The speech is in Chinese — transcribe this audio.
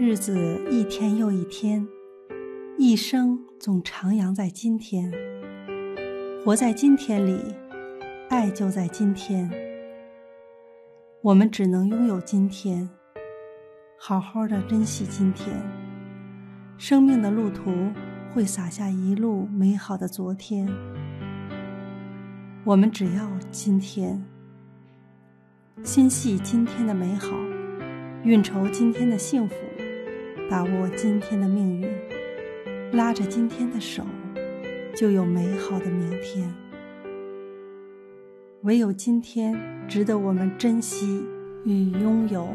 日子一天又一天，一生总徜徉在今天。活在今天里，爱就在今天。我们只能拥有今天，好好的珍惜今天。生命的路途会洒下一路美好的昨天。我们只要今天，心系今天的美好，运筹今天的幸福。把握今天的命运，拉着今天的手，就有美好的明天。唯有今天值得我们珍惜与拥有。